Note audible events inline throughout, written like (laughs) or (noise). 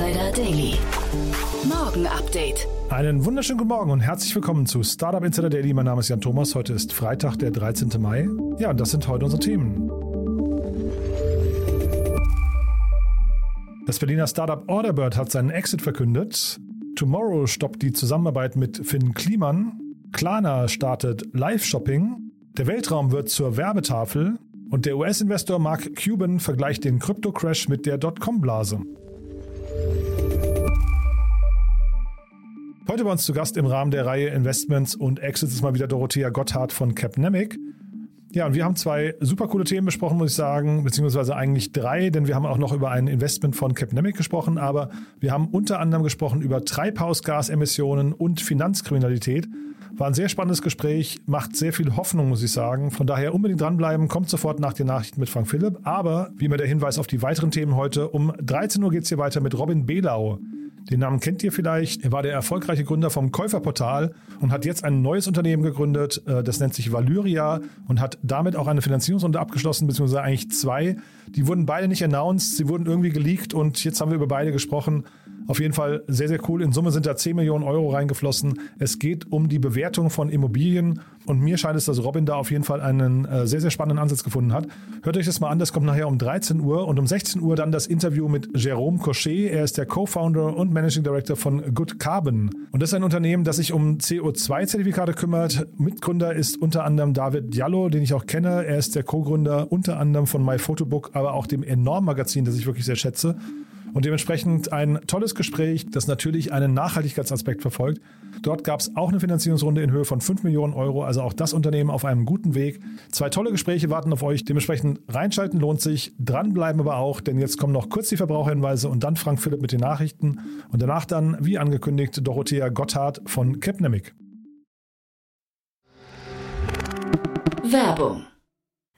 Insider Daily. Morgen Update. Einen wunderschönen guten Morgen und herzlich willkommen zu Startup Insider Daily. Mein Name ist Jan Thomas. Heute ist Freitag, der 13. Mai. Ja, und das sind heute unsere Themen. Das Berliner Startup Orderbird hat seinen Exit verkündet. Tomorrow stoppt die Zusammenarbeit mit Finn Kliman. Klarna startet Live-Shopping. Der Weltraum wird zur Werbetafel. Und der US-Investor Mark Cuban vergleicht den Krypto-Crash mit der Dotcom-Blase. Heute bei uns zu Gast im Rahmen der Reihe Investments und Exits ist mal wieder Dorothea Gotthard von Capnemic. Ja, und wir haben zwei super coole Themen besprochen, muss ich sagen, beziehungsweise eigentlich drei, denn wir haben auch noch über ein Investment von Capnemic gesprochen, aber wir haben unter anderem gesprochen über Treibhausgasemissionen und Finanzkriminalität. War ein sehr spannendes Gespräch, macht sehr viel Hoffnung, muss ich sagen. Von daher unbedingt dranbleiben, kommt sofort nach den Nachrichten mit Frank Philipp. Aber wie immer der Hinweis auf die weiteren Themen heute, um 13 Uhr geht es hier weiter mit Robin Belau. Den Namen kennt ihr vielleicht. Er war der erfolgreiche Gründer vom Käuferportal und hat jetzt ein neues Unternehmen gegründet. äh, Das nennt sich Valyria und hat damit auch eine Finanzierungsrunde abgeschlossen, beziehungsweise eigentlich zwei. Die wurden beide nicht announced, sie wurden irgendwie geleakt und jetzt haben wir über beide gesprochen. Auf jeden Fall sehr, sehr cool. In Summe sind da 10 Millionen Euro reingeflossen. Es geht um die Bewertung von Immobilien und mir scheint es, dass Robin da auf jeden Fall einen äh, sehr, sehr spannenden Ansatz gefunden hat. Hört euch das mal an, das kommt nachher um 13 Uhr und um 16 Uhr dann das Interview mit Jérôme Cochet. Er ist der Co-Founder und Managing Director von Good Carbon. Und das ist ein Unternehmen, das sich um CO2-Zertifikate kümmert. Mitgründer ist unter anderem David Diallo, den ich auch kenne. Er ist der Co-Gründer unter anderem von MyPhotobook, aber auch dem Enorm-Magazin, das ich wirklich sehr schätze. Und dementsprechend ein tolles Gespräch, das natürlich einen Nachhaltigkeitsaspekt verfolgt. Dort gab es auch eine Finanzierungsrunde in Höhe von 5 Millionen Euro, also auch das Unternehmen auf einem guten Weg. Zwei tolle Gespräche warten auf euch. Dementsprechend reinschalten lohnt sich, dranbleiben aber auch, denn jetzt kommen noch kurz die Verbraucherhinweise und dann Frank Philipp mit den Nachrichten und danach dann, wie angekündigt, Dorothea Gotthard von Capnemic. Werbung.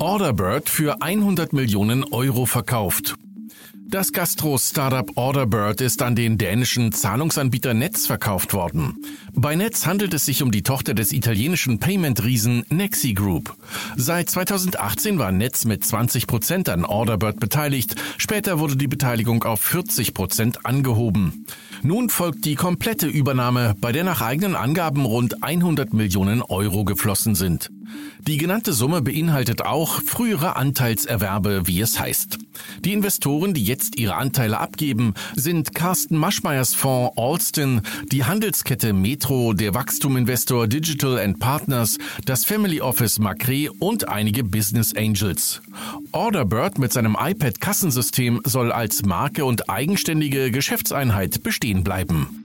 Orderbird für 100 Millionen Euro verkauft. Das Gastro-Startup Orderbird ist an den dänischen Zahlungsanbieter Netz verkauft worden. Bei Netz handelt es sich um die Tochter des italienischen Payment-Riesen Nexi Group. Seit 2018 war Netz mit 20 Prozent an Orderbird beteiligt. Später wurde die Beteiligung auf 40 Prozent angehoben. Nun folgt die komplette Übernahme, bei der nach eigenen Angaben rund 100 Millionen Euro geflossen sind. Die genannte Summe beinhaltet auch frühere Anteilserwerbe, wie es heißt. Die Investoren, die jetzt ihre Anteile abgeben, sind Carsten Maschmeyers Fonds Alston, die Handelskette Metro, der Wachstuminvestor Digital and Partners, das Family Office Macre und einige Business Angels. Orderbird mit seinem iPad-Kassensystem soll als Marke und eigenständige Geschäftseinheit bestehen bleiben.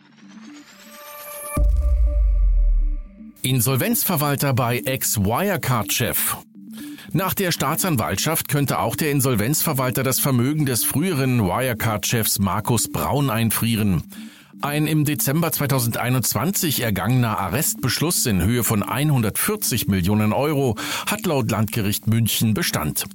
Insolvenzverwalter bei Ex-Wirecard-Chef. Nach der Staatsanwaltschaft könnte auch der Insolvenzverwalter das Vermögen des früheren Wirecard-Chefs Markus Braun einfrieren. Ein im Dezember 2021 ergangener Arrestbeschluss in Höhe von 140 Millionen Euro hat laut Landgericht München Bestand.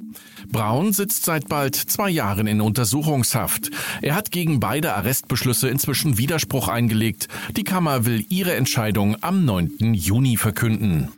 Braun sitzt seit bald zwei Jahren in Untersuchungshaft. Er hat gegen beide Arrestbeschlüsse inzwischen Widerspruch eingelegt. Die Kammer will ihre Entscheidung am 9. Juni verkünden.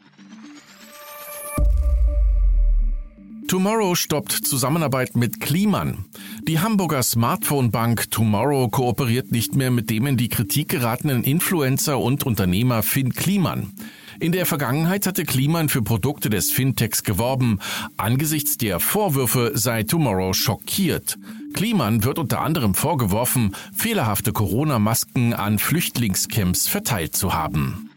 Tomorrow stoppt Zusammenarbeit mit Kliman. Die Hamburger Smartphone-Bank Tomorrow kooperiert nicht mehr mit dem in die Kritik geratenen Influencer und Unternehmer Finn Kliman. In der Vergangenheit hatte Kliman für Produkte des Fintechs geworben. Angesichts der Vorwürfe sei Tomorrow schockiert. Kliman wird unter anderem vorgeworfen, fehlerhafte Corona-Masken an Flüchtlingscamps verteilt zu haben.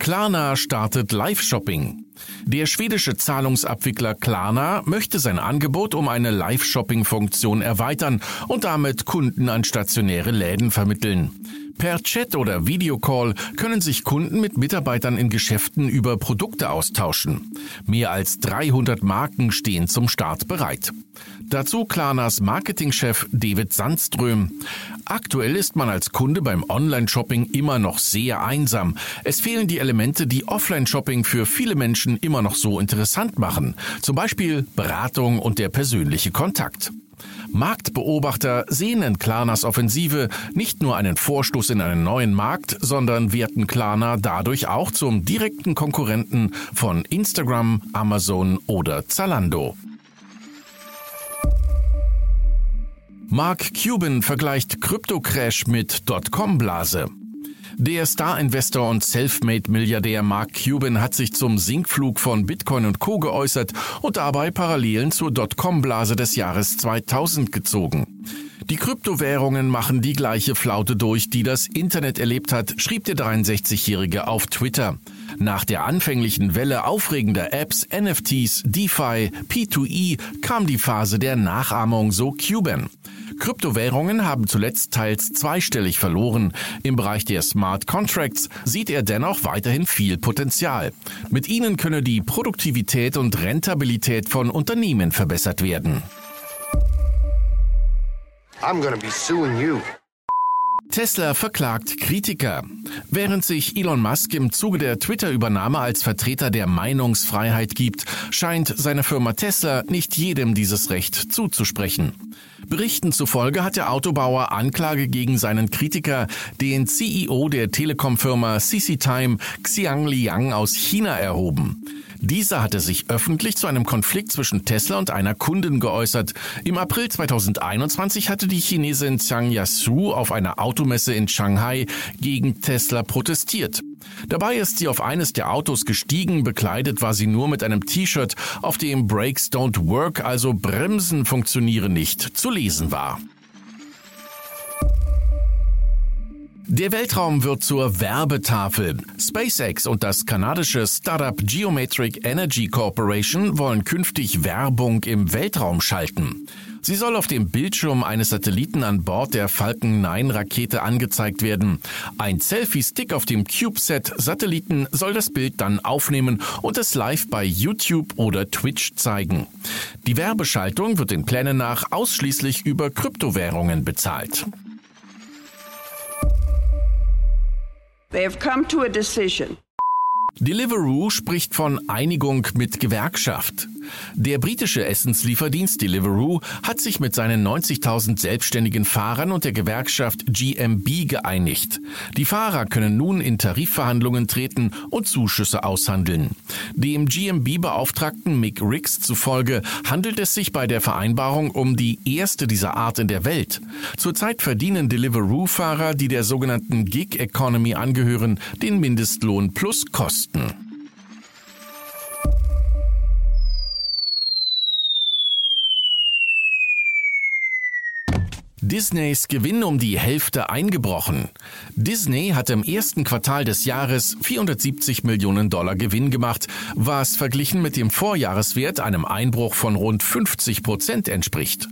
Klarna startet Live-Shopping. Der schwedische Zahlungsabwickler Klarna möchte sein Angebot um eine Live-Shopping-Funktion erweitern und damit Kunden an stationäre Läden vermitteln. Per Chat oder Videocall können sich Kunden mit Mitarbeitern in Geschäften über Produkte austauschen. Mehr als 300 Marken stehen zum Start bereit. Dazu Klarnas Marketingchef David Sandström. Aktuell ist man als Kunde beim Online-Shopping immer noch sehr einsam. Es fehlen die Elemente, die Offline-Shopping für viele Menschen immer noch so interessant machen. Zum Beispiel Beratung und der persönliche Kontakt. Marktbeobachter sehen in Klarnas Offensive nicht nur einen Vorstoß in einen neuen Markt, sondern werten Klarna dadurch auch zum direkten Konkurrenten von Instagram, Amazon oder Zalando. Mark Cuban vergleicht Kryptocrash mit Dotcom-Blase. Der Star-Investor und Selfmade-Milliardär Mark Cuban hat sich zum Sinkflug von Bitcoin und Co. geäußert und dabei Parallelen zur Dotcom-Blase des Jahres 2000 gezogen. Die Kryptowährungen machen die gleiche Flaute durch, die das Internet erlebt hat, schrieb der 63-Jährige auf Twitter. Nach der anfänglichen Welle aufregender Apps, NFTs, DeFi, P2E kam die Phase der Nachahmung, so Cuban. Kryptowährungen haben zuletzt teils zweistellig verloren. Im Bereich der Smart Contracts sieht er dennoch weiterhin viel Potenzial. Mit ihnen könne die Produktivität und Rentabilität von Unternehmen verbessert werden. I'm gonna be suing you. Tesla verklagt Kritiker. Während sich Elon Musk im Zuge der Twitter-Übernahme als Vertreter der Meinungsfreiheit gibt, scheint seine Firma Tesla nicht jedem dieses Recht zuzusprechen. Berichten zufolge hat der Autobauer Anklage gegen seinen Kritiker, den CEO der Telekom-Firma CC Time, Xiang Liang aus China, erhoben. Dieser hatte sich öffentlich zu einem Konflikt zwischen Tesla und einer Kundin geäußert. Im April 2021 hatte die Chinesin Zhang Yasu auf einer Automesse in Shanghai gegen Tesla protestiert. Dabei ist sie auf eines der Autos gestiegen, bekleidet war sie nur mit einem T-Shirt, auf dem Brakes don't work, also Bremsen funktionieren nicht, zu lesen war. Der Weltraum wird zur Werbetafel. SpaceX und das kanadische Startup Geometric Energy Corporation wollen künftig Werbung im Weltraum schalten. Sie soll auf dem Bildschirm eines Satelliten an Bord der Falcon 9 Rakete angezeigt werden. Ein Selfie-Stick auf dem CubeSat-Satelliten soll das Bild dann aufnehmen und es live bei YouTube oder Twitch zeigen. Die Werbeschaltung wird den Plänen nach ausschließlich über Kryptowährungen bezahlt. They have come to a decision. Deliveroo spricht von Einigung mit Gewerkschaft. Der britische Essenslieferdienst Deliveroo hat sich mit seinen 90.000 selbstständigen Fahrern und der Gewerkschaft GMB geeinigt. Die Fahrer können nun in Tarifverhandlungen treten und Zuschüsse aushandeln. Dem GMB-Beauftragten Mick Ricks zufolge handelt es sich bei der Vereinbarung um die erste dieser Art in der Welt. Zurzeit verdienen Deliveroo-Fahrer, die der sogenannten Gig Economy angehören, den Mindestlohn plus Kosten. Disneys Gewinn um die Hälfte eingebrochen. Disney hat im ersten Quartal des Jahres 470 Millionen Dollar Gewinn gemacht, was verglichen mit dem Vorjahreswert einem Einbruch von rund 50 Prozent entspricht.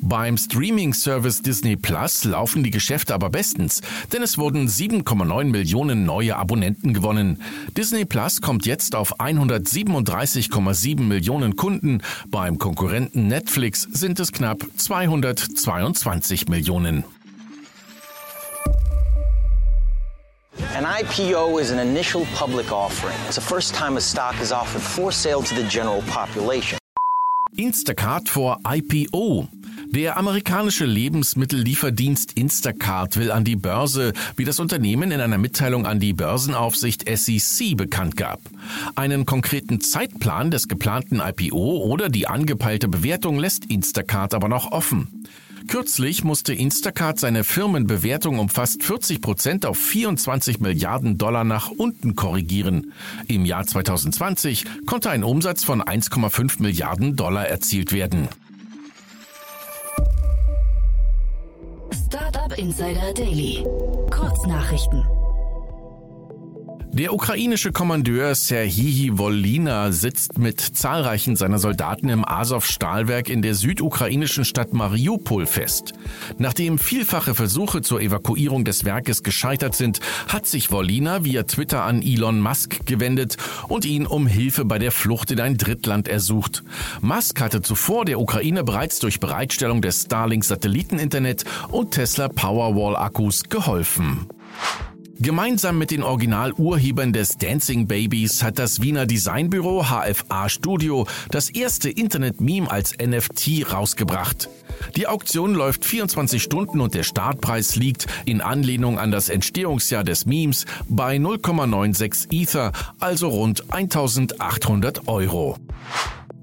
Beim Streaming-Service Disney Plus laufen die Geschäfte aber bestens, denn es wurden 7,9 Millionen neue Abonnenten gewonnen. Disney Plus kommt jetzt auf 137,7 Millionen Kunden. Beim Konkurrenten Netflix sind es knapp 222 Millionen. An IPO is an initial public offering. It's the first time a stock is offered for sale to the general population. Instacart vor IPO. Der amerikanische Lebensmittellieferdienst Instacart will an die Börse, wie das Unternehmen in einer Mitteilung an die Börsenaufsicht SEC bekannt gab. Einen konkreten Zeitplan des geplanten IPO oder die angepeilte Bewertung lässt Instacart aber noch offen. Kürzlich musste Instacart seine Firmenbewertung um fast 40 Prozent auf 24 Milliarden Dollar nach unten korrigieren. Im Jahr 2020 konnte ein Umsatz von 1,5 Milliarden Dollar erzielt werden. Startup Insider Daily. Kurznachrichten. Der ukrainische Kommandeur Serhii Volina sitzt mit zahlreichen seiner Soldaten im Azov-Stahlwerk in der südukrainischen Stadt Mariupol fest. Nachdem vielfache Versuche zur Evakuierung des Werkes gescheitert sind, hat sich Volina via Twitter an Elon Musk gewendet und ihn um Hilfe bei der Flucht in ein Drittland ersucht. Musk hatte zuvor der Ukraine bereits durch Bereitstellung des Starlink-Satelliteninternet und Tesla Powerwall-Akkus geholfen. Gemeinsam mit den Originalurhebern des Dancing Babies hat das Wiener Designbüro HFA Studio das erste Internet-Meme als NFT rausgebracht. Die Auktion läuft 24 Stunden und der Startpreis liegt in Anlehnung an das Entstehungsjahr des Memes bei 0,96 Ether, also rund 1800 Euro.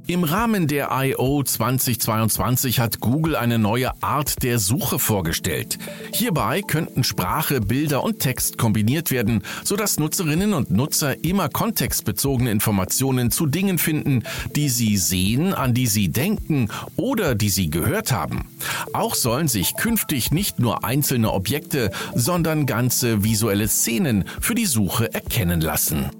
Im Rahmen der I.O. 2022 hat Google eine neue Art der Suche vorgestellt. Hierbei könnten Sprache, Bilder und Text kombiniert werden, sodass Nutzerinnen und Nutzer immer kontextbezogene Informationen zu Dingen finden, die sie sehen, an die sie denken oder die sie gehört haben. Auch sollen sich künftig nicht nur einzelne Objekte, sondern ganze visuelle Szenen für die Suche erkennen lassen.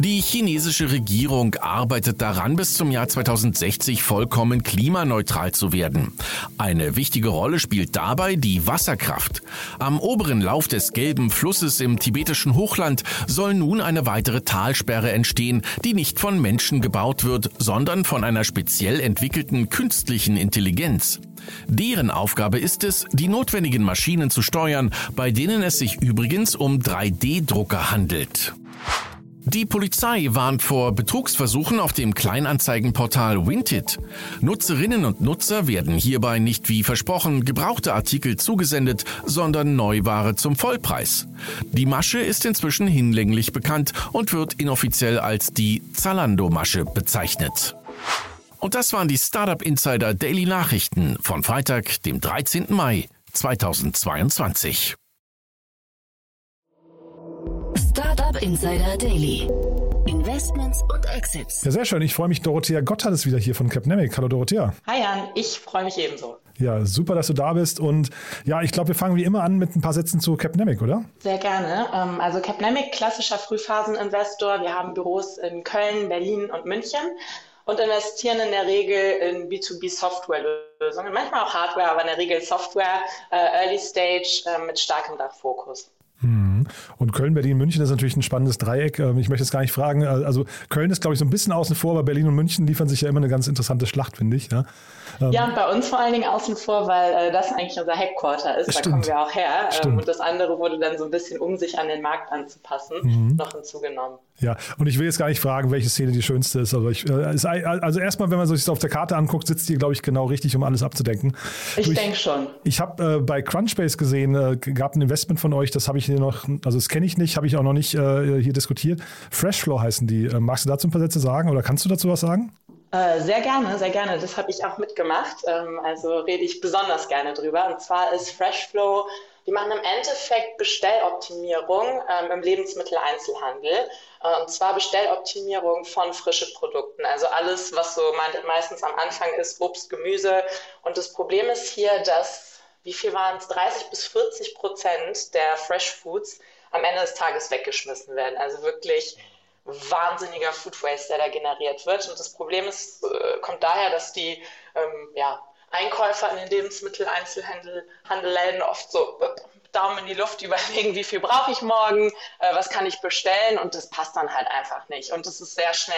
Die chinesische Regierung arbeitet daran, bis zum Jahr 2060 vollkommen klimaneutral zu werden. Eine wichtige Rolle spielt dabei die Wasserkraft. Am oberen Lauf des gelben Flusses im tibetischen Hochland soll nun eine weitere Talsperre entstehen, die nicht von Menschen gebaut wird, sondern von einer speziell entwickelten künstlichen Intelligenz. Deren Aufgabe ist es, die notwendigen Maschinen zu steuern, bei denen es sich übrigens um 3D-Drucker handelt. Die Polizei warnt vor Betrugsversuchen auf dem Kleinanzeigenportal Winted. Nutzerinnen und Nutzer werden hierbei nicht wie versprochen gebrauchte Artikel zugesendet, sondern Neuware zum Vollpreis. Die Masche ist inzwischen hinlänglich bekannt und wird inoffiziell als die Zalando-Masche bezeichnet. Und das waren die Startup Insider Daily Nachrichten von Freitag, dem 13. Mai 2022. Insider Daily. Investments und Exits. Ja, sehr schön. Ich freue mich. Dorothea Gotthard ist wieder hier von Capnemic. Hallo Dorothea. Hi Jan, ich freue mich ebenso. Ja, super, dass du da bist. Und ja, ich glaube, wir fangen wie immer an mit ein paar Sätzen zu Capnemic, oder? Sehr gerne. Ähm, also Capnemic, klassischer Frühphaseninvestor. Wir haben Büros in Köln, Berlin und München und investieren in der Regel in B2B-Software-Lösungen, manchmal auch Hardware, aber in der Regel Software, äh, Early Stage äh, mit starkem Dachfokus. Mhm. Und Köln, Berlin, München ist natürlich ein spannendes Dreieck. Ähm, ich möchte jetzt gar nicht fragen. Äh, also Köln ist, glaube ich, so ein bisschen außen vor, aber Berlin und München liefern sich ja immer eine ganz interessante Schlacht, finde ich. Ja, ähm, ja und bei uns vor allen Dingen außen vor, weil äh, das eigentlich unser Headquarter ist. Stimmt. Da kommen wir auch her. Ähm, und das andere wurde dann so ein bisschen, um sich an den Markt anzupassen, mhm. noch hinzugenommen. Ja, und ich will jetzt gar nicht fragen, welche Szene die schönste ist. Aber ich, äh, also erstmal, wenn man sich das auf der Karte anguckt, sitzt die, glaube ich, genau richtig, um alles abzudenken. Ich denke schon. Ich habe äh, bei Crunchbase gesehen, äh, gab ein Investment von euch, das habe ich hier also das kenne ich nicht, habe ich auch noch nicht äh, hier diskutiert. Freshflow heißen die. Äh, magst du dazu ein paar Sätze sagen oder kannst du dazu was sagen? Äh, sehr gerne, sehr gerne. Das habe ich auch mitgemacht. Ähm, also rede ich besonders gerne drüber. Und zwar ist Freshflow, die machen im Endeffekt Bestelloptimierung ähm, im Lebensmitteleinzelhandel. Äh, und zwar Bestelloptimierung von frischen Produkten. Also alles, was so meistens am Anfang ist, Obst, Gemüse. Und das Problem ist hier, dass, wie viel waren es, 30 bis 40 Prozent der Fresh Foods am Ende des Tages weggeschmissen werden. Also wirklich wahnsinniger Food Waste, der da generiert wird. Und das Problem ist, äh, kommt daher, dass die ähm, ja, Einkäufer in den Lebensmitteleinzelhandelläden oft so Daumen in die Luft überlegen, wie viel brauche ich morgen, äh, was kann ich bestellen und das passt dann halt einfach nicht. Und das ist sehr schnell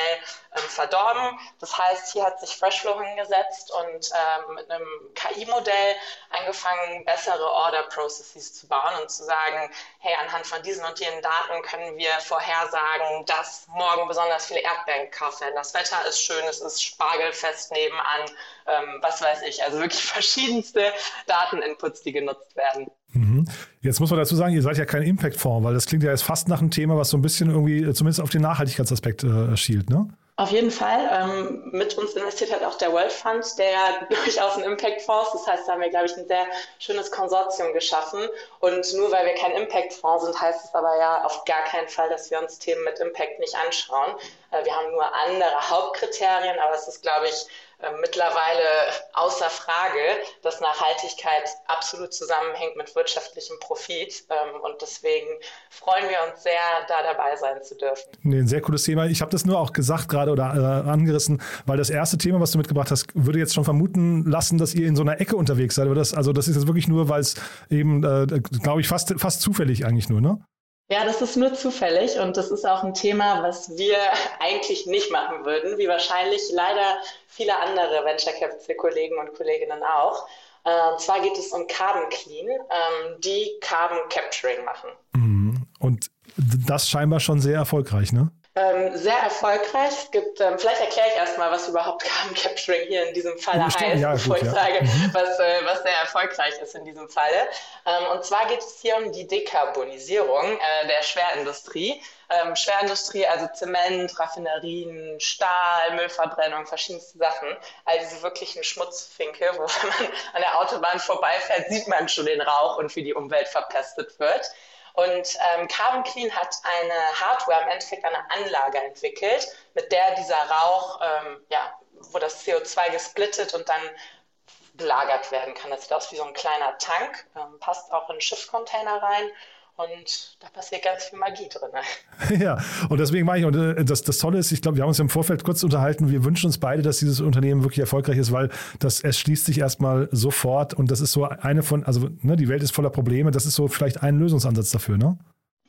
ähm, verdorben. Das heißt, hier hat sich Freshflow hingesetzt und ähm, mit einem KI-Modell angefangen, bessere Order-Processes zu bauen und zu sagen, hey, anhand von diesen und jenen Daten können wir vorhersagen, dass morgen besonders viele Erdbeeren gekauft werden. Das Wetter ist schön, es ist spargelfest nebenan, ähm, was weiß ich. Also wirklich (laughs) verschiedenste Dateninputs, die genutzt werden. Mhm. Jetzt muss man dazu sagen, ihr seid ja kein Impact-Fonds, weil das klingt ja jetzt fast nach einem Thema, was so ein bisschen irgendwie äh, zumindest auf den Nachhaltigkeitsaspekt äh, schielt, ne? Auf jeden Fall. Ähm, mit uns investiert halt auch der World Fund, der ja (laughs) durchaus ein Impact-Fonds ist. Das heißt, da haben wir, glaube ich, ein sehr schönes Konsortium geschaffen. Und nur weil wir kein Impact-Fonds sind, heißt es aber ja auf gar keinen Fall, dass wir uns Themen mit Impact nicht anschauen. Äh, wir haben nur andere Hauptkriterien, aber es ist, glaube ich, mittlerweile außer Frage, dass Nachhaltigkeit absolut zusammenhängt mit wirtschaftlichem Profit. Ähm, und deswegen freuen wir uns sehr, da dabei sein zu dürfen. Nee, ein sehr cooles Thema. Ich habe das nur auch gesagt gerade oder äh, angerissen, weil das erste Thema, was du mitgebracht hast, würde jetzt schon vermuten lassen, dass ihr in so einer Ecke unterwegs seid. Aber das, also das ist jetzt wirklich nur, weil es eben, äh, glaube ich, fast, fast zufällig eigentlich nur, ne? Ja, das ist nur zufällig und das ist auch ein Thema, was wir eigentlich nicht machen würden, wie wahrscheinlich leider viele andere Venture Capital Kollegen und Kolleginnen auch. Und zwar geht es um Carbon Clean, ähm, die Carbon Capturing machen. Mhm. Und das scheinbar schon sehr erfolgreich, ne? Ähm, sehr erfolgreich. Es gibt, ähm, vielleicht erkläre ich erstmal, was überhaupt (laughs) Carbon Capturing hier in diesem Falle heißt, ja, bevor gut, ich ja. sage, mhm. was, äh, was sehr erfolgreich ist in diesem Falle. Ähm, und zwar geht es hier um die Dekarbonisierung äh, der Schwerindustrie. Ähm, Schwerindustrie, also Zement, Raffinerien, Stahl, Müllverbrennung, verschiedenste Sachen. All diese wirklichen Schmutzfinke, wo (laughs) man an der Autobahn vorbeifährt, sieht man schon den Rauch und wie die Umwelt verpestet wird. Und ähm, Carbon Clean hat eine Hardware, im Endeffekt eine Anlage entwickelt, mit der dieser Rauch, ähm, ja, wo das CO2 gesplittet und dann gelagert werden kann. Das sieht aus wie so ein kleiner Tank, ähm, passt auch in Schiffscontainer rein und da passiert ganz viel Magie drin. (laughs) Ja, und deswegen war ich, und äh, das, das Tolle ist, ich glaube, wir haben uns im Vorfeld kurz unterhalten, wir wünschen uns beide, dass dieses Unternehmen wirklich erfolgreich ist, weil das, es schließt sich erstmal sofort und das ist so eine von, also ne, die Welt ist voller Probleme, das ist so vielleicht ein Lösungsansatz dafür, ne?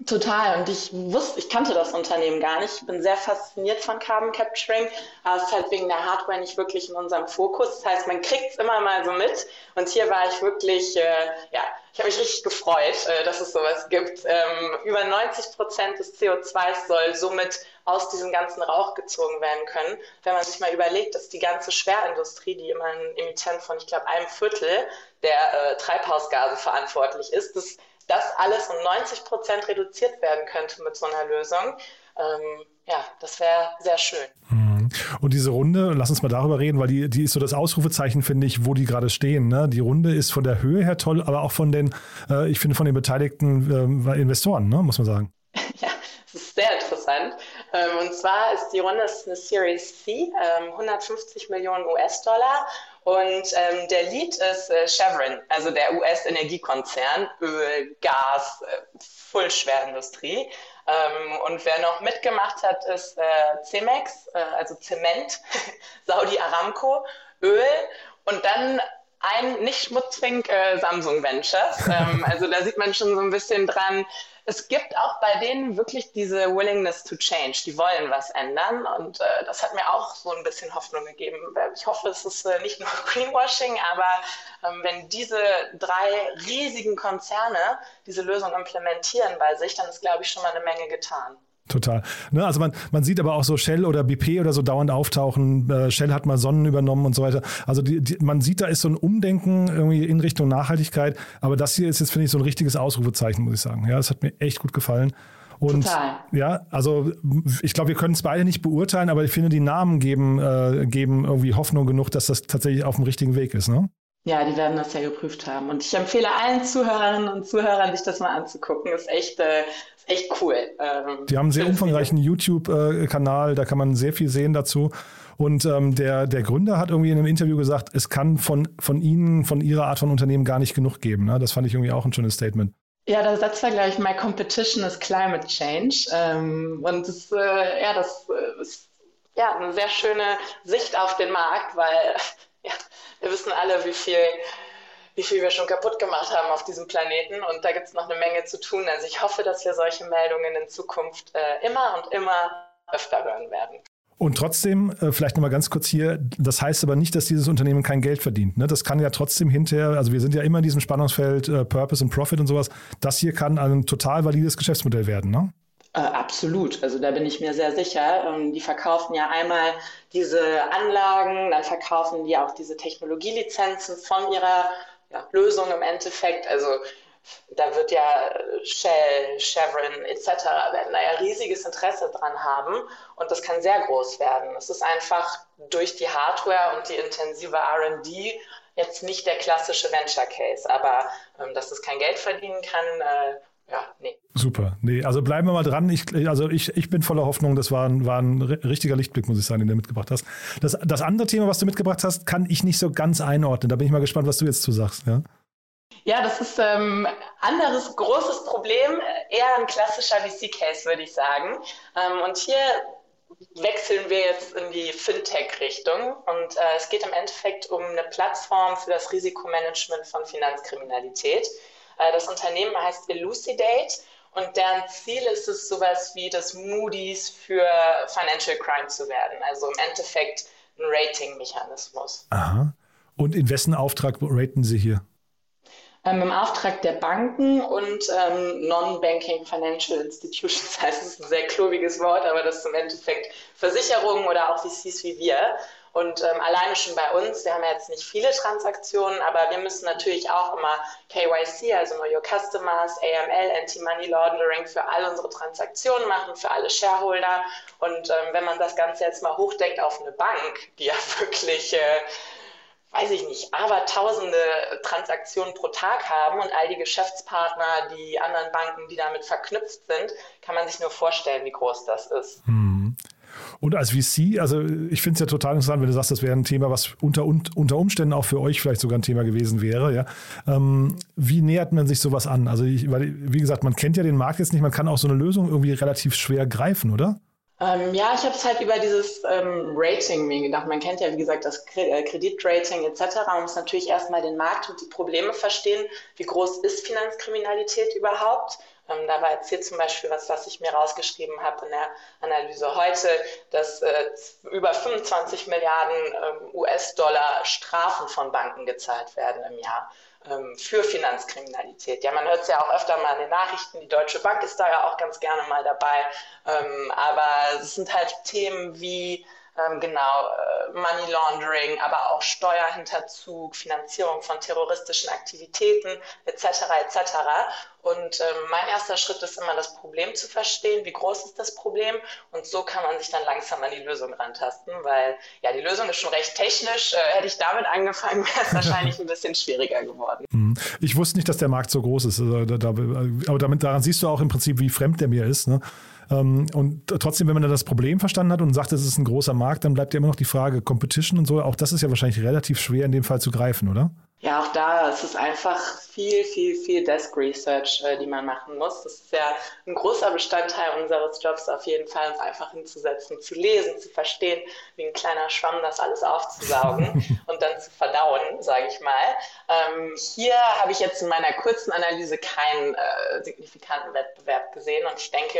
Total. Und ich wusste, ich kannte das Unternehmen gar nicht. Ich bin sehr fasziniert von Carbon Capturing, aber es ist halt wegen der Hardware nicht wirklich in unserem Fokus. Das heißt, man kriegt es immer mal so mit. Und hier war ich wirklich, äh, ja, ich habe mich richtig gefreut, äh, dass es sowas gibt. Ähm, über 90 Prozent des CO2 soll somit aus diesem ganzen Rauch gezogen werden können. Wenn man sich mal überlegt, dass die ganze Schwerindustrie, die immer ein Emittent von, ich glaube, einem Viertel der äh, Treibhausgase verantwortlich ist, das das alles um 90 Prozent reduziert werden könnte mit so einer Lösung, ähm, ja, das wäre sehr schön. Mhm. Und diese Runde, lass uns mal darüber reden, weil die, die ist so das Ausrufezeichen, finde ich, wo die gerade stehen. Ne? Die Runde ist von der Höhe her toll, aber auch von den, äh, ich finde, von den beteiligten äh, Investoren, ne? muss man sagen. (laughs) Ja, das ist sehr interessant. Ähm, und zwar ist die Runde ist eine Series C, ähm, 150 Millionen US-Dollar und ähm, der Lead ist äh, Chevron, also der US-Energiekonzern, Öl, Gas, äh, Full-Schwerindustrie. Ähm, und wer noch mitgemacht hat, ist äh, Cemex, äh, also Zement, (laughs) Saudi Aramco, Öl und dann ein nicht Schmutzfink äh, Samsung Ventures. Ähm, (laughs) also da sieht man schon so ein bisschen dran, es gibt auch bei denen wirklich diese Willingness to change. Die wollen was ändern und äh, das hat mir auch so ein bisschen Hoffnung gegeben. Ich hoffe, es ist äh, nicht nur (laughs) Greenwashing, aber ähm, wenn diese drei riesigen Konzerne diese Lösung implementieren bei sich, dann ist, glaube ich, schon mal eine Menge getan. Total. Ne, also man, man sieht aber auch so Shell oder BP oder so dauernd auftauchen. Äh, Shell hat mal Sonnen übernommen und so weiter. Also die, die, man sieht, da ist so ein Umdenken irgendwie in Richtung Nachhaltigkeit. Aber das hier ist jetzt, finde ich, so ein richtiges Ausrufezeichen, muss ich sagen. Ja, das hat mir echt gut gefallen. Und Total. ja, also ich glaube, wir können es beide nicht beurteilen, aber ich finde, die Namen geben, äh, geben irgendwie Hoffnung genug, dass das tatsächlich auf dem richtigen Weg ist, ne? Ja, die werden das ja geprüft haben. Und ich empfehle allen Zuhörerinnen und Zuhörern, sich das mal anzugucken. Ist echt, äh, echt cool. Ähm, die haben einen sehr umfangreichen YouTube-Kanal, da kann man sehr viel sehen dazu. Und ähm, der, der Gründer hat irgendwie in einem Interview gesagt, es kann von, von Ihnen, von Ihrer Art von Unternehmen gar nicht genug geben. Ne? Das fand ich irgendwie auch ein schönes Statement. Ja, der Satz war, glaube ich, My competition is climate change. Ähm, und das, äh, ja, das äh, ist ja, eine sehr schöne Sicht auf den Markt, weil (laughs) ja, wir wissen alle, wie viel wie viel wir schon kaputt gemacht haben auf diesem Planeten. Und da gibt es noch eine Menge zu tun. Also ich hoffe, dass wir solche Meldungen in Zukunft äh, immer und immer öfter hören werden. Und trotzdem, äh, vielleicht nochmal ganz kurz hier, das heißt aber nicht, dass dieses Unternehmen kein Geld verdient. Ne? Das kann ja trotzdem hinterher, also wir sind ja immer in diesem Spannungsfeld äh, Purpose und Profit und sowas. Das hier kann ein total valides Geschäftsmodell werden, ne? Äh, absolut, also da bin ich mir sehr sicher. Ähm, die verkaufen ja einmal diese Anlagen, dann verkaufen die auch diese Technologielizenzen von ihrer ja, Lösung im Endeffekt. Also da wird ja Shell, Chevron etc. werden da ja riesiges Interesse dran haben und das kann sehr groß werden. Es ist einfach durch die Hardware und die intensive RD jetzt nicht der klassische Venture Case, aber ähm, dass es kein Geld verdienen kann, äh, ja, nee. Super. Nee, also bleiben wir mal dran. Ich, also ich, ich bin voller Hoffnung. Das war ein, war ein richtiger Lichtblick, muss ich sagen, den du mitgebracht hast. Das, das andere Thema, was du mitgebracht hast, kann ich nicht so ganz einordnen. Da bin ich mal gespannt, was du jetzt zu sagst. Ja? Ja, das ist ein ähm, anderes großes Problem, eher ein klassischer VC-Case, würde ich sagen. Ähm, und hier wechseln wir jetzt in die Fintech-Richtung und äh, es geht im Endeffekt um eine Plattform für das Risikomanagement von Finanzkriminalität. Äh, das Unternehmen heißt Elucidate und deren Ziel ist es, sowas wie das Moody's für Financial Crime zu werden. Also im Endeffekt ein Rating-Mechanismus. Aha. Und in wessen Auftrag raten Sie hier? ähm, im Auftrag der Banken und ähm, Non-Banking Financial Institutions (laughs) heißt es ein sehr klobiges Wort, aber das ist im Endeffekt Versicherungen oder auch VCs wie wir. Und ähm, alleine schon bei uns, wir haben ja jetzt nicht viele Transaktionen, aber wir müssen natürlich auch immer KYC, also Know Your Customers, AML, Anti-Money Laundering für all unsere Transaktionen machen, für alle Shareholder. Und ähm, wenn man das Ganze jetzt mal hochdenkt auf eine Bank, die ja (laughs) wirklich äh, weiß ich nicht, aber tausende Transaktionen pro Tag haben und all die Geschäftspartner, die anderen Banken, die damit verknüpft sind, kann man sich nur vorstellen, wie groß das ist. Hm. Und als VC, also ich finde es ja total interessant, wenn du sagst, das wäre ein Thema, was unter, unter Umständen auch für euch vielleicht sogar ein Thema gewesen wäre. Ja? Ähm, wie nähert man sich sowas an? Also, ich, weil, wie gesagt, man kennt ja den Markt jetzt nicht, man kann auch so eine Lösung irgendwie relativ schwer greifen, oder? Ähm, ja, ich habe es halt über dieses ähm, Rating mir gedacht. Man kennt ja, wie gesagt, das äh, Kreditrating etc. Man muss natürlich erstmal den Markt und die Probleme verstehen. Wie groß ist Finanzkriminalität überhaupt? Ähm, da war jetzt hier zum Beispiel was, was ich mir rausgeschrieben habe in der Analyse heute, dass äh, über 25 Milliarden ähm, US-Dollar Strafen von Banken gezahlt werden im Jahr ähm, für Finanzkriminalität. Ja, man hört es ja auch öfter mal in den Nachrichten, die Deutsche Bank ist da ja auch ganz gerne mal dabei. Ähm, aber es sind halt Themen wie ähm, genau, äh, Money Laundering, aber auch Steuerhinterzug, Finanzierung von terroristischen Aktivitäten etc. etc. Und ähm, mein erster Schritt ist immer, das Problem zu verstehen, wie groß ist das Problem und so kann man sich dann langsam an die Lösung rantasten, weil ja, die Lösung ist schon recht technisch. Äh, hätte ich damit angefangen, (laughs) wäre es wahrscheinlich ein bisschen schwieriger geworden. Mhm. Ich wusste nicht, dass der Markt so groß ist, also, aber damit, daran siehst du auch im Prinzip, wie fremd der mir ist. Ne? Ähm, und trotzdem, wenn man dann das Problem verstanden hat und sagt, es ist ein großer Markt, dann bleibt ja immer noch die Frage Competition und so. Auch das ist ja wahrscheinlich relativ schwer in dem Fall zu greifen, oder? Ja, auch da ist es einfach viel, viel, viel Desk Research, äh, die man machen muss. Das ist ja ein großer Bestandteil unseres Jobs auf jeden Fall, uns einfach hinzusetzen, zu lesen, zu verstehen, wie ein kleiner Schwamm das alles aufzusaugen (laughs) und dann zu verdauen, sage ich mal. Ähm, hier habe ich jetzt in meiner kurzen Analyse keinen äh, signifikanten Wettbewerb gesehen und ich denke,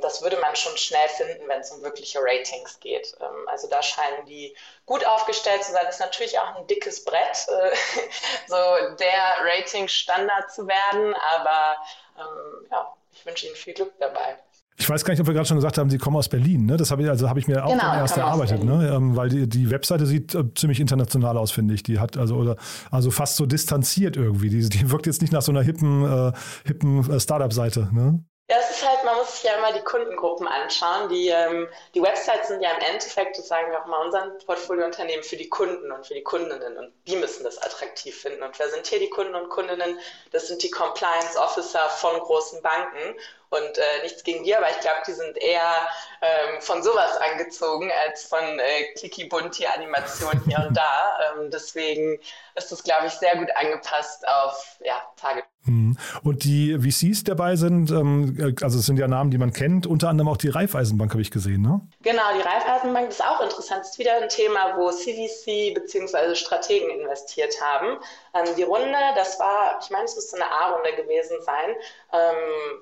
das würde man schon schnell finden, wenn es um wirkliche Ratings geht. Ähm, also da scheinen die gut aufgestellt zu sein. Das ist natürlich auch ein dickes Brett, äh, (laughs) so der Rating-Standard zu werden, aber ähm, ja, ich wünsche Ihnen viel Glück dabei. Ich weiß gar nicht, ob wir gerade schon gesagt haben, Sie kommen aus Berlin. Ne? Das habe ich, also habe ich mir auch genau, erst erarbeitet, ne? Ähm, weil die, die Webseite sieht äh, ziemlich international aus, finde ich. Die hat also oder also fast so distanziert irgendwie. Die, die wirkt jetzt nicht nach so einer hippen, äh, hippen äh, Startup-Seite. Ne? Ja, es ist halt, sich ja immer die Kundengruppen anschauen. Die, ähm, die Websites sind ja im Endeffekt, das sagen wir auch mal unseren Portfoliounternehmen, für die Kunden und für die Kundinnen. Und die müssen das attraktiv finden. Und wer sind hier die Kunden und Kundinnen? Das sind die Compliance Officer von großen Banken. Und äh, nichts gegen die, aber ich glaube, die sind eher ähm, von sowas angezogen als von äh, Clicky Bunti Animationen hier und da. Ähm, deswegen ist das, glaube ich, sehr gut angepasst auf ja, Tage. Mhm. Und die VCs dabei sind, ähm, also es sind ja Namen, die man kennt, unter anderem auch die Raiffeisenbank habe ich gesehen, ne? Genau, die Raiffeisenbank ist auch interessant. Das ist wieder ein Thema, wo CVC bzw. Strategen investiert haben. Ähm, die Runde, das war, ich meine, es müsste eine A-Runde gewesen sein. Ähm,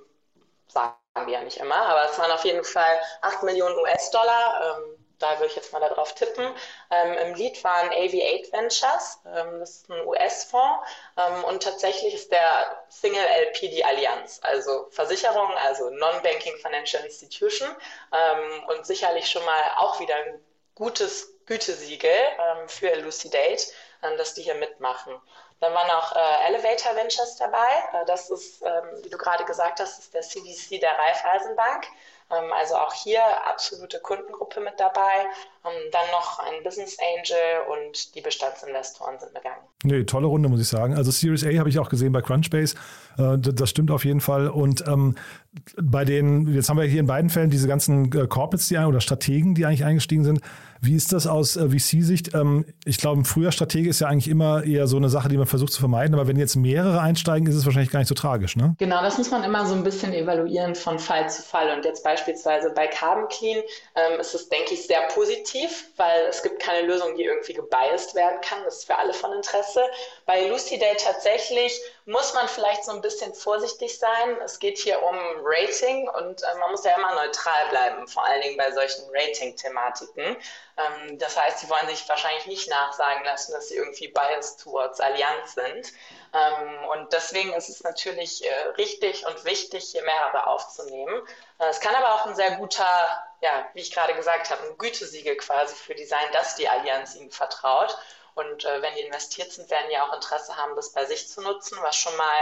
sagen wir ja nicht immer, aber es waren auf jeden Fall 8 Millionen US-Dollar. Ähm, da würde ich jetzt mal darauf tippen. Ähm, Im Lead waren AV8 Ventures, ähm, das ist ein US-Fonds ähm, und tatsächlich ist der Single LP die Allianz, also Versicherung, also Non-Banking Financial Institution ähm, und sicherlich schon mal auch wieder ein gutes Gütesiegel ähm, für Elucidate, ähm, dass die hier mitmachen. Dann waren auch äh, Elevator Ventures dabei. Äh, das ist, wie du gerade gesagt hast, ist der CVC der Raiffeisenbank. Ähm, also auch hier absolute Kundengruppe mit dabei. Ähm, dann noch ein Business Angel und die Bestandsinvestoren sind begangen. Nee, tolle Runde, muss ich sagen. Also Series A habe ich auch gesehen bei Crunchbase. Äh, das stimmt auf jeden Fall. Und ähm, bei den, jetzt haben wir hier in beiden Fällen diese ganzen äh, Corporates, die oder Strategen, die eigentlich eingestiegen sind. Wie ist das aus äh, VC-Sicht? Ähm, ich glaube, ein früher Stratege ist ja eigentlich immer eher so eine Sache, die man versucht zu vermeiden. Aber wenn jetzt mehrere einsteigen, ist es wahrscheinlich gar nicht so tragisch, ne? Genau, das muss man immer so ein bisschen evaluieren von Fall zu Fall. Und jetzt beispielsweise bei Carbon Clean ähm, ist es, denke ich, sehr positiv, weil es gibt keine Lösung, die irgendwie gebiased werden kann. Das ist für alle von Interesse. Bei Lucidate tatsächlich muss man vielleicht so ein bisschen vorsichtig sein. Es geht hier um Rating und äh, man muss ja immer neutral bleiben, vor allen Dingen bei solchen Rating-Thematiken. Ähm, das heißt, sie wollen sich wahrscheinlich nicht nachsagen lassen, dass sie irgendwie biased towards Allianz sind. Ähm, und deswegen ist es natürlich äh, richtig und wichtig, hier mehrere aufzunehmen. Äh, es kann aber auch ein sehr guter, ja, wie ich gerade gesagt habe, ein Gütesiegel quasi für die sein, dass die Allianz ihnen vertraut. Und äh, wenn die investiert sind, werden die auch Interesse haben, das bei sich zu nutzen, was schon mal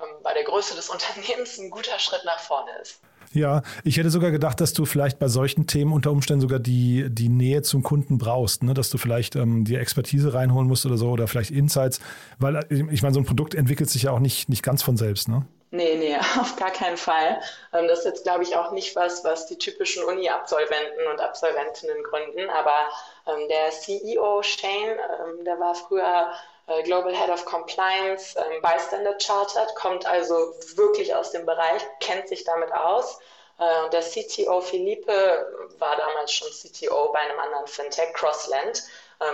ähm, bei der Größe des (laughs) Unternehmens ein guter Schritt nach vorne ist. Ja, ich hätte sogar gedacht, dass du vielleicht bei solchen Themen unter Umständen sogar die, die Nähe zum Kunden brauchst, ne? dass du vielleicht ähm, die Expertise reinholen musst oder so oder vielleicht Insights, weil äh, ich meine, so ein Produkt entwickelt sich ja auch nicht, nicht ganz von selbst, ne? Nee, nee, (laughs) auf gar keinen Fall. Ähm, das ist jetzt, glaube ich, auch nicht was, was die typischen Uni-Absolventen und Absolventinnen gründen, aber ähm, der CEO Shane, ähm, der war früher äh, Global Head of Compliance bei Standard Chartered, kommt also wirklich aus dem Bereich, kennt sich damit aus. Äh, der CTO Philippe war damals schon CTO bei einem anderen Fintech, Crossland.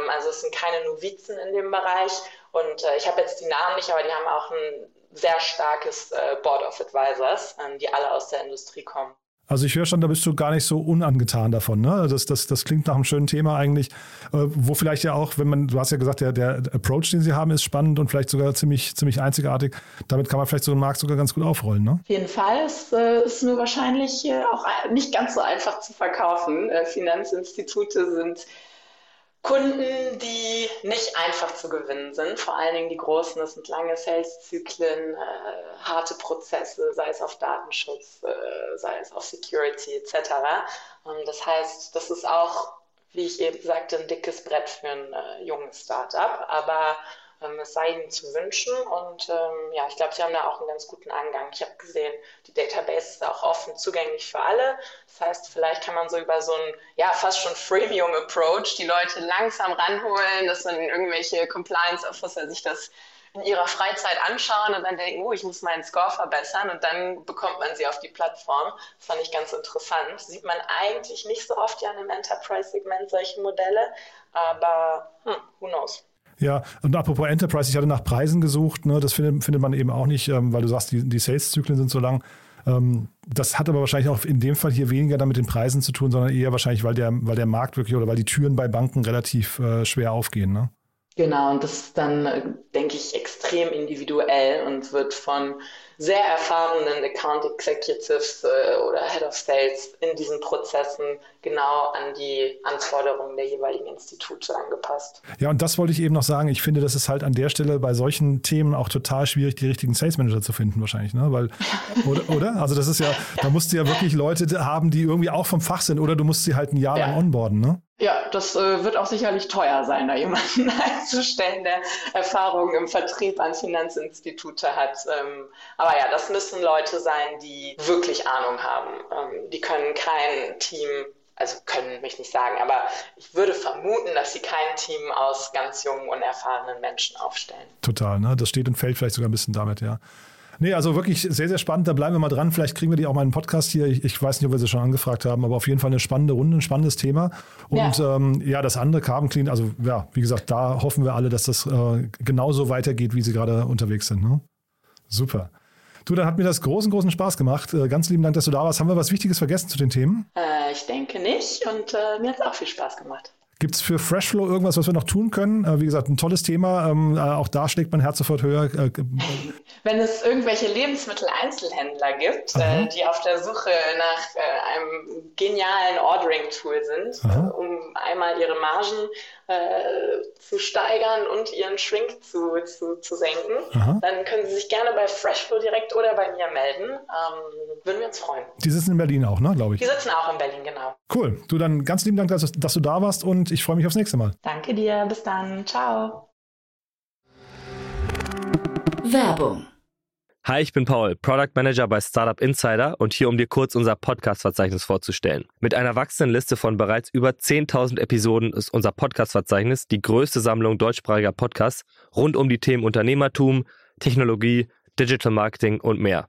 Also es sind keine Novizen in dem Bereich. Und äh, ich habe jetzt die Namen nicht, aber die haben auch ein sehr starkes Board of Advisors, ähm, die alle aus der Industrie kommen. Also ich höre schon, da bist du gar nicht so unangetan davon. Ne? Das, das, das klingt nach einem schönen Thema eigentlich, äh, wo vielleicht ja auch, wenn man, du hast ja gesagt, der, der Approach, den sie haben, ist spannend und vielleicht sogar ziemlich, ziemlich einzigartig. Damit kann man vielleicht so einen Markt sogar ganz gut aufrollen. Ne? Auf jeden Fall. Es äh, ist nur wahrscheinlich äh, auch nicht ganz so einfach zu verkaufen. Finanzinstitute sind Kunden, die nicht einfach zu gewinnen sind, vor allen Dingen die großen, das sind lange Sales-Zyklen, äh, harte Prozesse, sei es auf Datenschutz, äh, sei es auf Security etc. Und das heißt, das ist auch, wie ich eben sagte, ein dickes Brett für ein äh, junges Startup, aber ähm, es sei ihnen zu wünschen. Und ähm, ja, ich glaube, sie haben da auch einen ganz guten Angang. Ich habe gesehen, die Database ist auch offen zugänglich für alle. Das heißt, vielleicht kann man so über so einen, ja, fast schon Freemium-Approach die Leute langsam ranholen, dass dann irgendwelche Compliance-Officer sich das in ihrer Freizeit anschauen und dann denken, oh, ich muss meinen Score verbessern und dann bekommt man sie auf die Plattform. Das fand ich ganz interessant. Sieht man eigentlich nicht so oft ja in dem Enterprise-Segment solche Modelle, aber hm, who knows. Ja, und apropos Enterprise, ich hatte nach Preisen gesucht, ne, das findet, findet man eben auch nicht, ähm, weil du sagst, die, die Sales-Zyklen sind so lang. Ähm, das hat aber wahrscheinlich auch in dem Fall hier weniger damit den Preisen zu tun, sondern eher wahrscheinlich, weil der, weil der Markt wirklich oder weil die Türen bei Banken relativ äh, schwer aufgehen. Ne? Genau, und das ist dann, äh, denke ich, extrem individuell und wird von sehr erfahrenen Account Executives äh, oder Head of Sales in diesen Prozessen genau an die Anforderungen der jeweiligen Institute angepasst. Ja, und das wollte ich eben noch sagen. Ich finde, das ist halt an der Stelle bei solchen Themen auch total schwierig, die richtigen Sales Manager zu finden, wahrscheinlich, ne? Weil, (laughs) oder, oder? Also das ist ja, da musst du ja wirklich Leute haben, die irgendwie auch vom Fach sind, oder du musst sie halt ein Jahr ja. lang onboarden, ne? Ja, das äh, wird auch sicherlich teuer sein, da jemanden (laughs) einzustellen, der Erfahrungen im Vertrieb an Finanzinstitute hat. Ähm, aber ja, das müssen Leute sein, die wirklich Ahnung haben. Ähm, die können kein Team also können mich nicht sagen, aber ich würde vermuten, dass sie kein Team aus ganz jungen, unerfahrenen Menschen aufstellen. Total, ne? Das steht und fällt vielleicht sogar ein bisschen damit, ja. Nee, also wirklich sehr, sehr spannend. Da bleiben wir mal dran. Vielleicht kriegen wir die auch mal in einen Podcast hier. Ich, ich, weiß nicht, ob wir sie schon angefragt haben, aber auf jeden Fall eine spannende Runde, ein spannendes Thema. Und ja, ähm, ja das andere Carbon Clean, also ja, wie gesagt, da hoffen wir alle, dass das äh, genauso weitergeht, wie sie gerade unterwegs sind. Ne? Super. Du, dann hat mir das großen, großen Spaß gemacht. Äh, ganz lieben Dank, dass du da warst. Haben wir was Wichtiges vergessen zu den Themen? Äh, ich denke nicht und äh, mir hat es auch viel Spaß gemacht. Gibt es für Freshflow irgendwas, was wir noch tun können? Äh, wie gesagt, ein tolles Thema. Ähm, äh, auch da schlägt mein Herz sofort höher. Äh, Wenn es irgendwelche Lebensmitteleinzelhändler gibt, äh, die auf der Suche nach äh, einem genialen Ordering-Tool sind, Aha. um einmal ihre Margen äh, zu steigern und ihren Shrink zu, zu, zu senken, Aha. dann können Sie sich gerne bei Freshflow direkt oder bei mir melden. Ähm, würden wir uns freuen. Die sitzen in Berlin auch, ne, glaube ich. Die sitzen auch in Berlin, genau. Cool. Du, dann ganz lieben Dank, dass, dass du da warst und ich freue mich aufs nächste Mal. Danke dir. Bis dann. Ciao. Werbung Hi, ich bin Paul, Product Manager bei Startup Insider und hier, um dir kurz unser Podcast-Verzeichnis vorzustellen. Mit einer wachsenden Liste von bereits über 10.000 Episoden ist unser Podcast-Verzeichnis die größte Sammlung deutschsprachiger Podcasts rund um die Themen Unternehmertum, Technologie, Digital Marketing und mehr.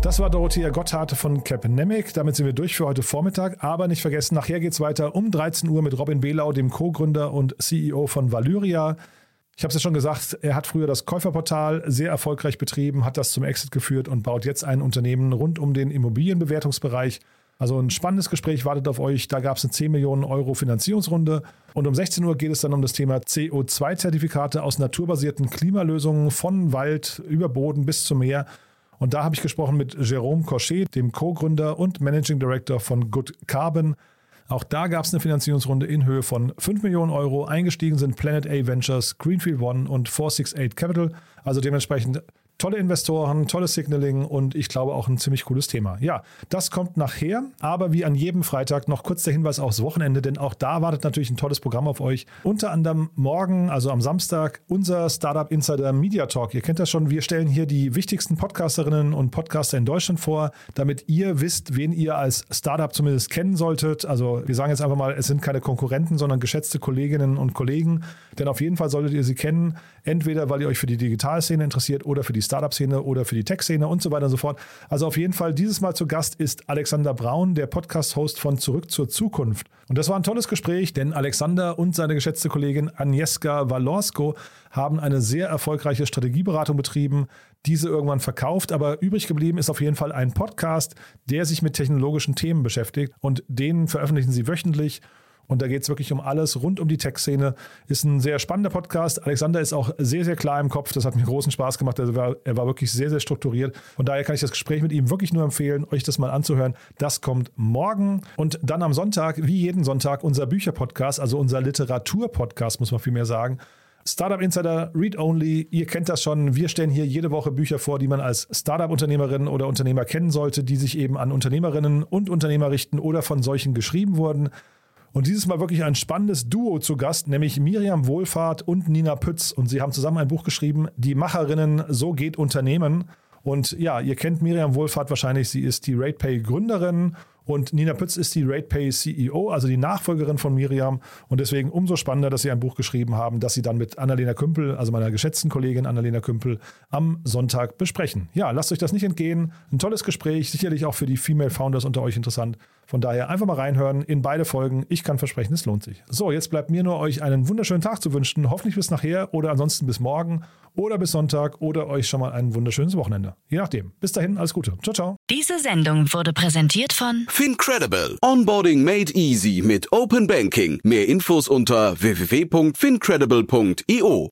Das war Dorothea Gotthard von Capnemic. Damit sind wir durch für heute Vormittag. Aber nicht vergessen, nachher geht es weiter um 13 Uhr mit Robin Behlau, dem Co-Gründer und CEO von Valyria. Ich habe es ja schon gesagt, er hat früher das Käuferportal sehr erfolgreich betrieben, hat das zum Exit geführt und baut jetzt ein Unternehmen rund um den Immobilienbewertungsbereich. Also ein spannendes Gespräch wartet auf euch. Da gab es eine 10 Millionen Euro Finanzierungsrunde. Und um 16 Uhr geht es dann um das Thema CO2-Zertifikate aus naturbasierten Klimalösungen von Wald über Boden bis zum Meer. Und da habe ich gesprochen mit Jérôme Cochet, dem Co-Gründer und Managing Director von Good Carbon. Auch da gab es eine Finanzierungsrunde in Höhe von 5 Millionen Euro. Eingestiegen sind Planet A Ventures, Greenfield One und 468 Capital. Also dementsprechend tolle Investoren, tolles Signaling und ich glaube auch ein ziemlich cooles Thema. Ja, das kommt nachher, aber wie an jedem Freitag noch kurz der Hinweis aufs Wochenende, denn auch da wartet natürlich ein tolles Programm auf euch. Unter anderem morgen, also am Samstag, unser Startup Insider Media Talk. Ihr kennt das schon, wir stellen hier die wichtigsten Podcasterinnen und Podcaster in Deutschland vor, damit ihr wisst, wen ihr als Startup zumindest kennen solltet. Also wir sagen jetzt einfach mal, es sind keine Konkurrenten, sondern geschätzte Kolleginnen und Kollegen, denn auf jeden Fall solltet ihr sie kennen, entweder weil ihr euch für die Digitalszene interessiert oder für die Startup-Szene oder für die Tech-Szene und so weiter und so fort. Also auf jeden Fall dieses Mal zu Gast ist Alexander Braun, der Podcast-Host von Zurück zur Zukunft. Und das war ein tolles Gespräch, denn Alexander und seine geschätzte Kollegin Agnieszka Walorsko haben eine sehr erfolgreiche Strategieberatung betrieben, diese irgendwann verkauft, aber übrig geblieben ist auf jeden Fall ein Podcast, der sich mit technologischen Themen beschäftigt und den veröffentlichen sie wöchentlich und da geht es wirklich um alles rund um die Tech-Szene. Ist ein sehr spannender Podcast. Alexander ist auch sehr, sehr klar im Kopf. Das hat mir großen Spaß gemacht. Also war, er war wirklich sehr, sehr strukturiert. Von daher kann ich das Gespräch mit ihm wirklich nur empfehlen, euch das mal anzuhören. Das kommt morgen. Und dann am Sonntag, wie jeden Sonntag, unser Bücher-Podcast, also unser Literatur-Podcast, muss man vielmehr sagen. Startup Insider Read Only, ihr kennt das schon. Wir stellen hier jede Woche Bücher vor, die man als Startup-Unternehmerin oder Unternehmer kennen sollte, die sich eben an Unternehmerinnen und Unternehmer richten oder von solchen geschrieben wurden. Und dieses Mal wirklich ein spannendes Duo zu Gast, nämlich Miriam Wohlfahrt und Nina Pütz. Und sie haben zusammen ein Buch geschrieben, Die Macherinnen, so geht Unternehmen. Und ja, ihr kennt Miriam Wohlfahrt wahrscheinlich, sie ist die RatePay-Gründerin und Nina Pütz ist die RatePay CEO, also die Nachfolgerin von Miriam. Und deswegen umso spannender, dass sie ein Buch geschrieben haben, das sie dann mit Annalena Kümpel, also meiner geschätzten Kollegin Annalena Kümpel, am Sonntag besprechen. Ja, lasst euch das nicht entgehen. Ein tolles Gespräch, sicherlich auch für die Female Founders unter euch interessant. Von daher einfach mal reinhören in beide Folgen. Ich kann versprechen, es lohnt sich. So, jetzt bleibt mir nur euch einen wunderschönen Tag zu wünschen. Hoffentlich bis nachher oder ansonsten bis morgen oder bis Sonntag oder euch schon mal ein wunderschönes Wochenende. Je nachdem. Bis dahin, alles Gute. Ciao, ciao. Diese Sendung wurde präsentiert von Fincredible. Onboarding made easy mit Open Banking. Mehr Infos unter www.fincredible.io.